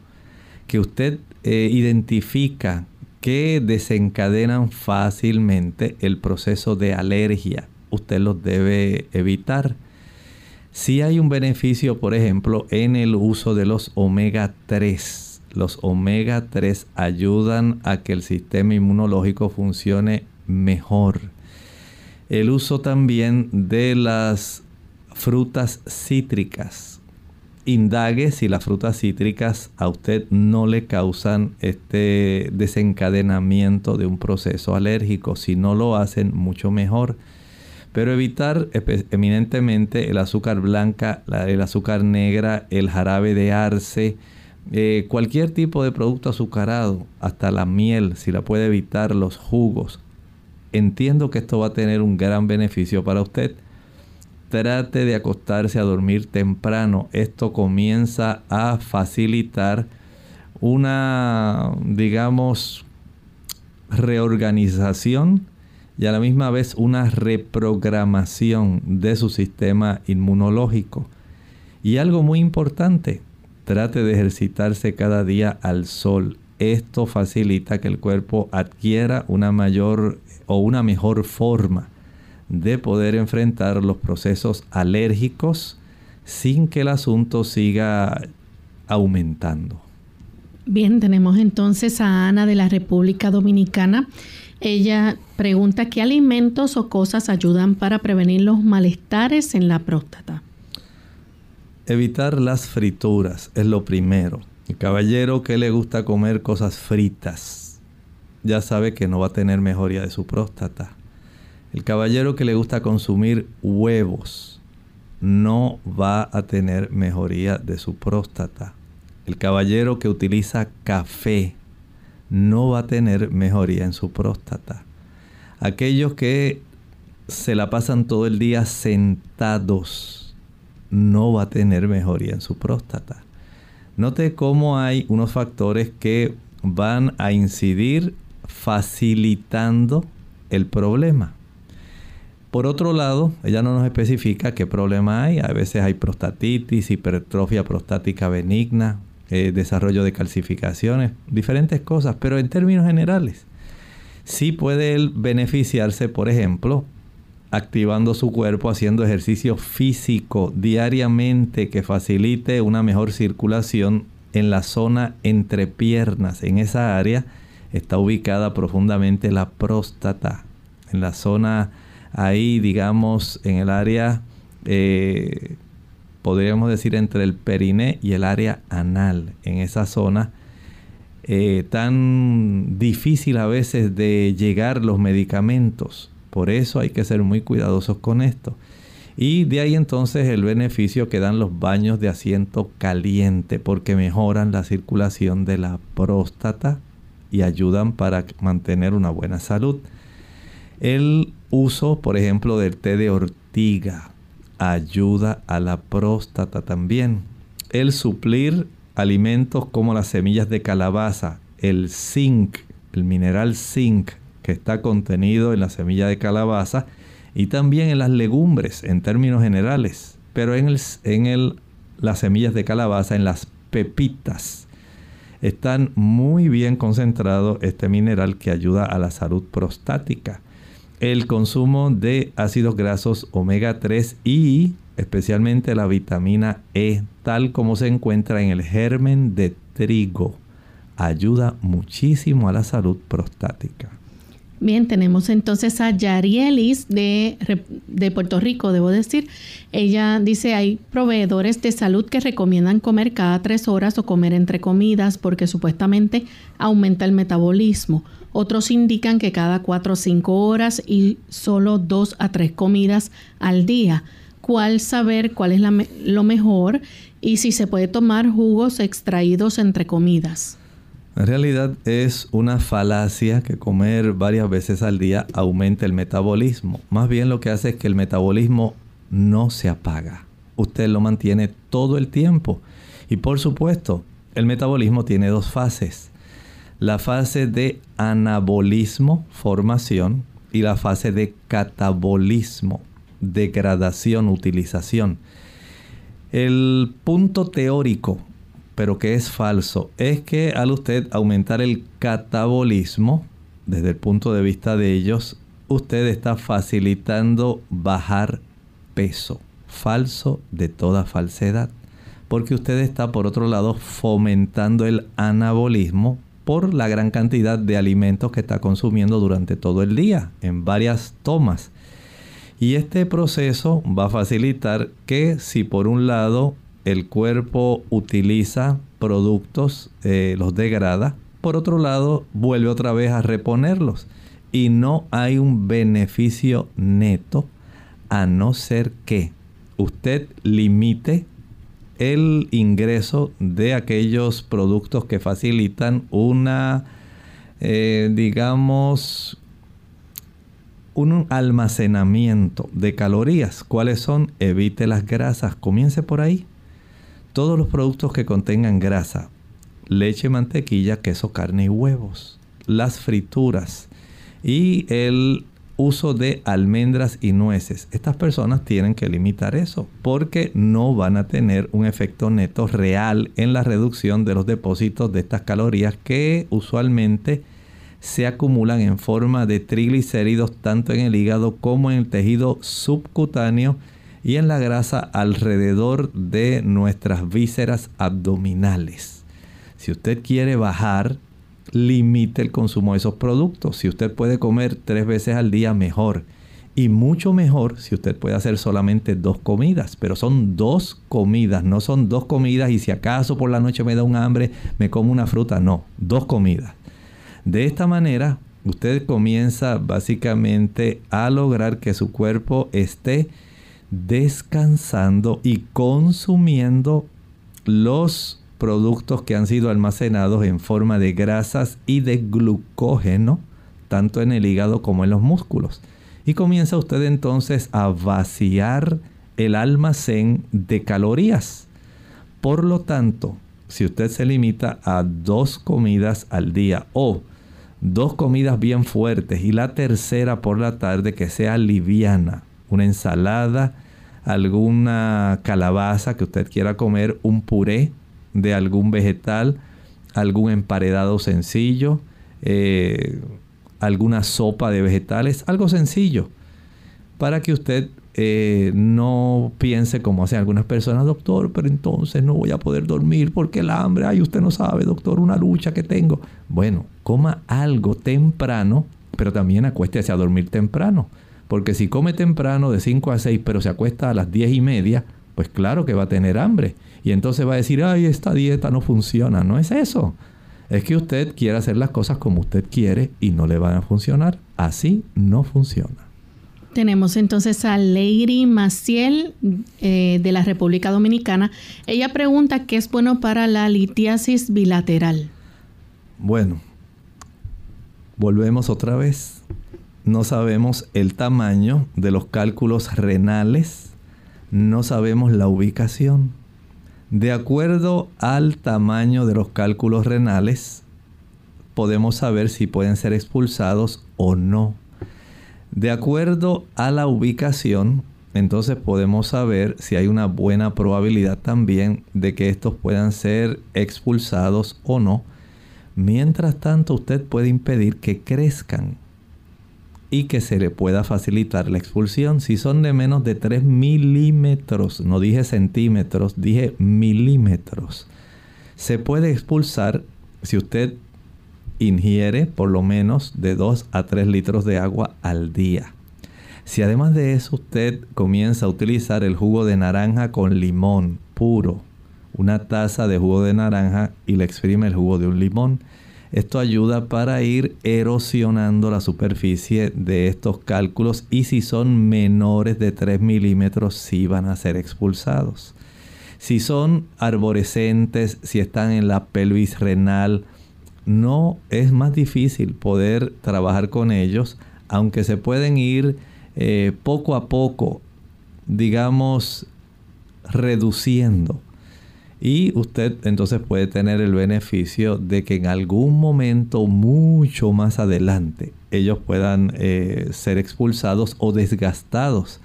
que usted eh, identifica que desencadenan fácilmente el proceso de alergia, usted los debe evitar. Si hay un beneficio, por ejemplo, en el uso de los omega 3. Los omega 3 ayudan a que el sistema inmunológico funcione mejor. El uso también de las frutas cítricas. Indague si las frutas cítricas a usted no le causan este desencadenamiento de un proceso alérgico. Si no lo hacen, mucho mejor. Pero evitar eminentemente el azúcar blanca, el azúcar negra, el jarabe de arce, eh, cualquier tipo de producto azucarado, hasta la miel, si la puede evitar, los jugos. Entiendo que esto va a tener un gran beneficio para usted trate de acostarse a dormir temprano. Esto comienza a facilitar una, digamos, reorganización y a la misma vez una reprogramación de su sistema inmunológico. Y algo muy importante, trate de ejercitarse cada día al sol. esto facilita que el cuerpo adquiera una mayor o una mejor forma de poder enfrentar los procesos alérgicos sin que el asunto siga aumentando. Bien, tenemos entonces a Ana de la República Dominicana. Ella pregunta qué alimentos o cosas ayudan para prevenir los malestares en la próstata. Evitar las frituras es lo primero. El caballero que le gusta comer cosas fritas ya sabe que no va a tener mejoría de su próstata. El caballero que le gusta consumir huevos no va a tener mejoría de su próstata. El caballero que utiliza café no va a tener mejoría en su próstata. Aquellos que se la pasan todo el día sentados no va a tener mejoría en su próstata. Note cómo hay unos factores que van a incidir facilitando el problema. Por otro lado, ella no nos especifica qué problema hay. A veces hay prostatitis, hipertrofia prostática benigna, eh, desarrollo de calcificaciones, diferentes cosas, pero en términos generales, sí puede él beneficiarse, por ejemplo, activando su cuerpo, haciendo ejercicio físico diariamente que facilite una mejor circulación en la zona entre piernas. En esa área está ubicada profundamente la próstata. En la zona ahí, digamos, en el área eh, podríamos decir entre el periné y el área anal, en esa zona eh, tan difícil a veces de llegar los medicamentos. Por eso hay que ser muy cuidadosos con esto. Y de ahí entonces el beneficio que dan los baños de asiento caliente porque mejoran la circulación de la próstata y ayudan para mantener una buena salud. El uso, por ejemplo, del té de ortiga ayuda a la próstata también. El suplir alimentos como las semillas de calabaza, el zinc, el mineral zinc que está contenido en la semilla de calabaza y también en las legumbres en términos generales, pero en, el, en el, las semillas de calabaza, en las pepitas, están muy bien concentrado este mineral que ayuda a la salud prostática el consumo de ácidos grasos omega 3 y especialmente la vitamina E, tal como se encuentra en el germen de trigo, ayuda muchísimo a la salud prostática. Bien, tenemos entonces a Yarielis de, de, Puerto Rico, debo decir. Ella dice, hay proveedores de salud que recomiendan comer cada tres horas o comer entre comidas porque supuestamente aumenta el metabolismo. Otros indican que cada cuatro o cinco horas y solo dos a tres comidas al día. ¿Cuál saber cuál es lo mejor y si se puede tomar jugos extraídos entre comidas? En realidad es una falacia que comer varias veces al día aumenta el metabolismo. Más bien lo que hace es que el metabolismo no se apaga. Usted lo mantiene todo el tiempo. Y por supuesto, el metabolismo tiene dos fases. La fase de anabolismo, formación, y la fase de catabolismo, degradación, utilización. El punto teórico pero que es falso, es que al usted aumentar el catabolismo, desde el punto de vista de ellos, usted está facilitando bajar peso. Falso de toda falsedad. Porque usted está, por otro lado, fomentando el anabolismo por la gran cantidad de alimentos que está consumiendo durante todo el día, en varias tomas. Y este proceso va a facilitar que si por un lado el cuerpo utiliza productos, eh, los degrada, por otro lado vuelve otra vez a reponerlos y no hay un beneficio neto a no ser que usted limite el ingreso de aquellos productos que facilitan una, eh, digamos, un almacenamiento de calorías. ¿Cuáles son? Evite las grasas. Comience por ahí todos los productos que contengan grasa, leche, mantequilla, queso, carne y huevos, las frituras y el uso de almendras y nueces. Estas personas tienen que limitar eso porque no van a tener un efecto neto real en la reducción de los depósitos de estas calorías que usualmente se acumulan en forma de triglicéridos tanto en el hígado como en el tejido subcutáneo y en la grasa alrededor de nuestras vísceras abdominales. Si usted quiere bajar, limite el consumo de esos productos. Si usted puede comer tres veces al día, mejor. Y mucho mejor si usted puede hacer solamente dos comidas. Pero son dos comidas, no son dos comidas y si acaso por la noche me da un hambre, me como una fruta. No, dos comidas. De esta manera, usted comienza básicamente a lograr que su cuerpo esté descansando y consumiendo los productos que han sido almacenados en forma de grasas y de glucógeno, tanto en el hígado como en los músculos. Y comienza usted entonces a vaciar el almacén de calorías. Por lo tanto, si usted se limita a dos comidas al día o dos comidas bien fuertes y la tercera por la tarde que sea liviana, una ensalada, alguna calabaza que usted quiera comer, un puré de algún vegetal, algún emparedado sencillo, eh, alguna sopa de vegetales, algo sencillo, para que usted eh, no piense como hacen algunas personas, doctor, pero entonces no voy a poder dormir porque el hambre, ay, usted no sabe, doctor, una lucha que tengo. Bueno, coma algo temprano, pero también acuéstese a dormir temprano. Porque si come temprano de 5 a 6, pero se acuesta a las 10 y media, pues claro que va a tener hambre. Y entonces va a decir, ay, esta dieta no funciona. No es eso. Es que usted quiere hacer las cosas como usted quiere y no le van a funcionar. Así no funciona. Tenemos entonces a Lady Maciel eh, de la República Dominicana. Ella pregunta qué es bueno para la litiasis bilateral. Bueno, volvemos otra vez. No sabemos el tamaño de los cálculos renales, no sabemos la ubicación. De acuerdo al tamaño de los cálculos renales, podemos saber si pueden ser expulsados o no. De acuerdo a la ubicación, entonces podemos saber si hay una buena probabilidad también de que estos puedan ser expulsados o no. Mientras tanto, usted puede impedir que crezcan y que se le pueda facilitar la expulsión. Si son de menos de 3 milímetros, no dije centímetros, dije milímetros, se puede expulsar si usted ingiere por lo menos de 2 a 3 litros de agua al día. Si además de eso usted comienza a utilizar el jugo de naranja con limón puro, una taza de jugo de naranja y le exprime el jugo de un limón, esto ayuda para ir erosionando la superficie de estos cálculos y si son menores de 3 milímetros sí van a ser expulsados. Si son arborescentes, si están en la pelvis renal, no es más difícil poder trabajar con ellos, aunque se pueden ir eh, poco a poco, digamos, reduciendo. Y usted entonces puede tener el beneficio de que en algún momento mucho más adelante ellos puedan eh, ser expulsados o desgastados.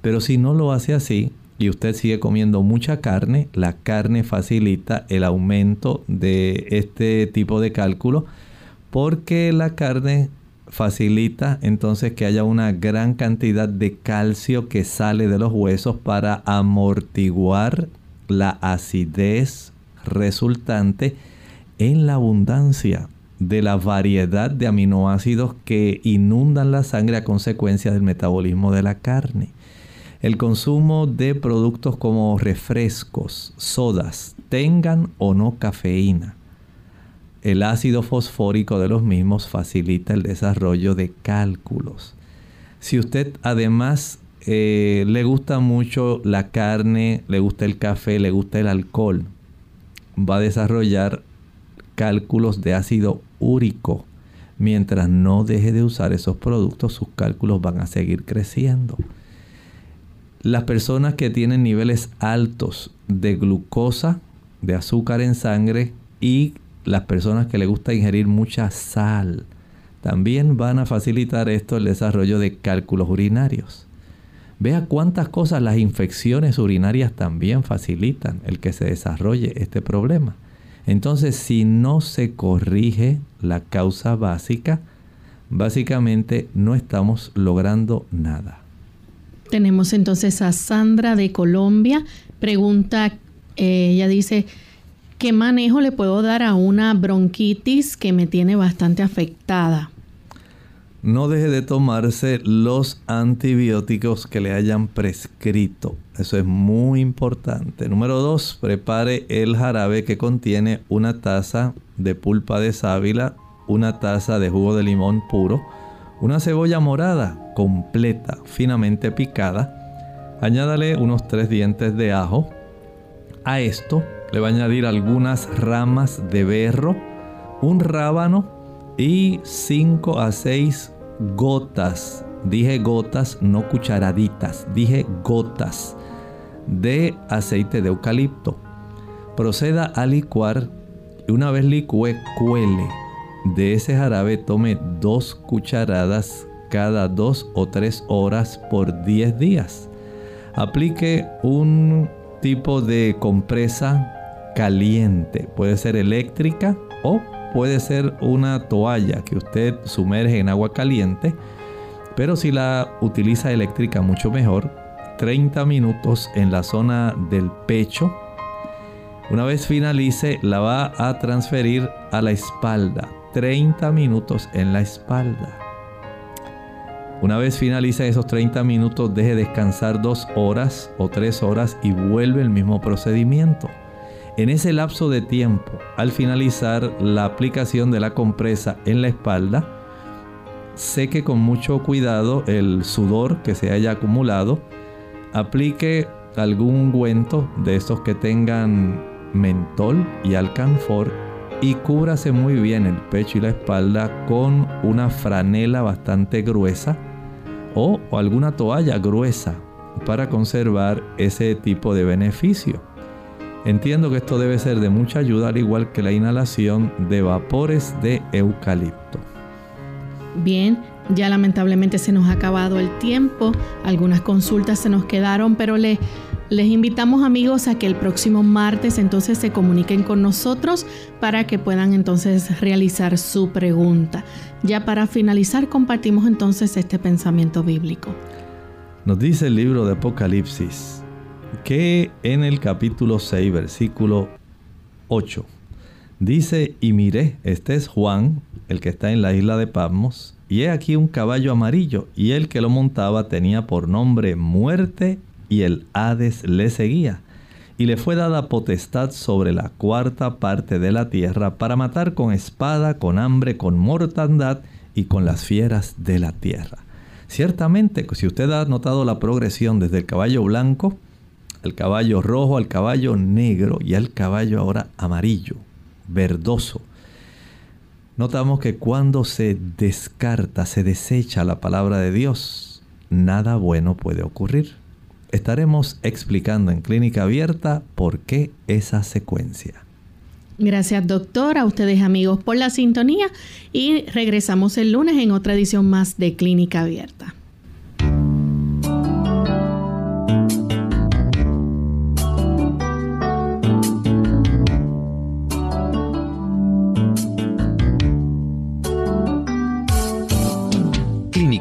Pero si no lo hace así, y usted sigue comiendo mucha carne, la carne facilita el aumento de este tipo de cálculo porque la carne facilita entonces que haya una gran cantidad de calcio que sale de los huesos para amortiguar la acidez resultante en la abundancia de la variedad de aminoácidos que inundan la sangre a consecuencia del metabolismo de la carne. El consumo de productos como refrescos, sodas, tengan o no cafeína. El ácido fosfórico de los mismos facilita el desarrollo de cálculos. Si usted además eh, le gusta mucho la carne, le gusta el café, le gusta el alcohol, va a desarrollar cálculos de ácido úrico. Mientras no deje de usar esos productos, sus cálculos van a seguir creciendo. Las personas que tienen niveles altos de glucosa, de azúcar en sangre y las personas que les gusta ingerir mucha sal, también van a facilitar esto el desarrollo de cálculos urinarios. Vea cuántas cosas las infecciones urinarias también facilitan el que se desarrolle este problema. Entonces, si no se corrige la causa básica, básicamente no estamos logrando nada. Tenemos entonces a Sandra de Colombia. Pregunta, eh, ella dice, ¿qué manejo le puedo dar a una bronquitis que me tiene bastante afectada? No deje de tomarse los antibióticos que le hayan prescrito. Eso es muy importante. Número dos, prepare el jarabe que contiene una taza de pulpa de sábila, una taza de jugo de limón puro, una cebolla morada completa, finamente picada. Añádale unos tres dientes de ajo. A esto le va a añadir algunas ramas de berro, un rábano y 5 a 6 gotas, dije gotas, no cucharaditas, dije gotas de aceite de eucalipto. Proceda a licuar y una vez licue, cuele. De ese jarabe tome dos cucharadas cada dos o tres horas por 10 días. Aplique un tipo de compresa caliente, puede ser eléctrica o puede ser una toalla que usted sumerge en agua caliente, pero si la utiliza eléctrica mucho mejor, 30 minutos en la zona del pecho. Una vez finalice, la va a transferir a la espalda. 30 minutos en la espalda. Una vez finalice esos 30 minutos, deje descansar dos horas o tres horas y vuelve el mismo procedimiento. En ese lapso de tiempo, al finalizar la aplicación de la compresa en la espalda, seque con mucho cuidado el sudor que se haya acumulado, aplique algún ungüento de estos que tengan mentol y alcanfor y cúbrase muy bien el pecho y la espalda con una franela bastante gruesa o, o alguna toalla gruesa para conservar ese tipo de beneficio. Entiendo que esto debe ser de mucha ayuda al igual que la inhalación de vapores de eucalipto. Bien, ya lamentablemente se nos ha acabado el tiempo, algunas consultas se nos quedaron, pero les invitamos amigos a que el próximo martes entonces se comuniquen con nosotros para que puedan entonces realizar su pregunta. Ya para finalizar compartimos entonces este pensamiento bíblico. Nos dice el libro de Apocalipsis que en el capítulo 6, versículo 8, dice, y miré, este es Juan, el que está en la isla de Patmos, y he aquí un caballo amarillo, y el que lo montaba tenía por nombre muerte, y el Hades le seguía. Y le fue dada potestad sobre la cuarta parte de la tierra para matar con espada, con hambre, con mortandad y con las fieras de la tierra. Ciertamente, si usted ha notado la progresión desde el caballo blanco, al caballo rojo, al caballo negro y al caballo ahora amarillo, verdoso. Notamos que cuando se descarta, se desecha la palabra de Dios, nada bueno puede ocurrir. Estaremos explicando en clínica abierta por qué esa secuencia. Gracias doctor, a ustedes amigos por la sintonía y regresamos el lunes en otra edición más de Clínica Abierta.